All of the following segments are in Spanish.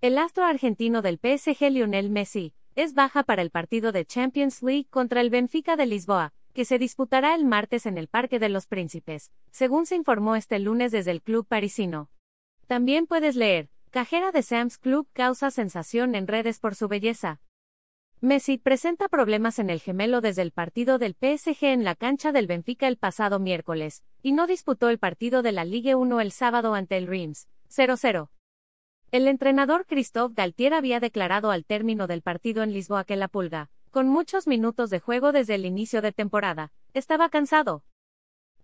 El astro argentino del PSG Lionel Messi es baja para el partido de Champions League contra el Benfica de Lisboa, que se disputará el martes en el Parque de los Príncipes, según se informó este lunes desde el club parisino. También puedes leer, cajera de Sam's Club causa sensación en redes por su belleza. Messi presenta problemas en el gemelo desde el partido del PSG en la cancha del Benfica el pasado miércoles, y no disputó el partido de la Ligue 1 el sábado ante el Reims, 0-0. El entrenador Christophe Galtier había declarado al término del partido en Lisboa que la pulga, con muchos minutos de juego desde el inicio de temporada, estaba cansado.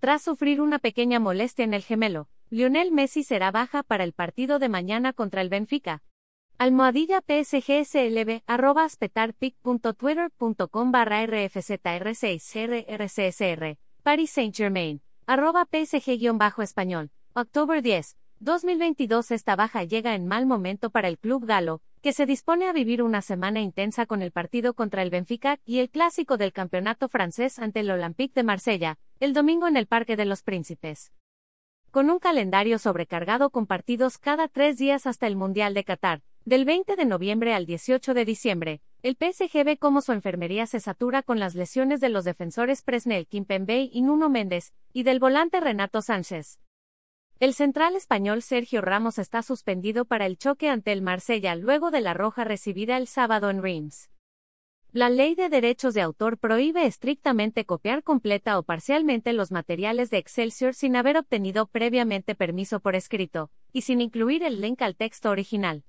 Tras sufrir una pequeña molestia en el gemelo, Lionel Messi será baja para el partido de mañana contra el Benfica. Almohadilla PSGSLB, arroba aspetarpic.twitter.com barra RFZR6RRCSR, Paris Saint-Germain, arroba PSG-español, octubre 10, 2022 esta baja llega en mal momento para el club galo, que se dispone a vivir una semana intensa con el partido contra el Benfica y el clásico del campeonato francés ante el Olympique de Marsella, el domingo en el Parque de los Príncipes. Con un calendario sobrecargado con partidos cada tres días hasta el Mundial de Qatar, del 20 de noviembre al 18 de diciembre, el PSG ve cómo su enfermería se satura con las lesiones de los defensores Presnel Kimpembe y Nuno Méndez, y del volante Renato Sánchez. El central español Sergio Ramos está suspendido para el choque ante el Marsella luego de la roja recibida el sábado en Reims. La ley de derechos de autor prohíbe estrictamente copiar completa o parcialmente los materiales de Excelsior sin haber obtenido previamente permiso por escrito, y sin incluir el link al texto original.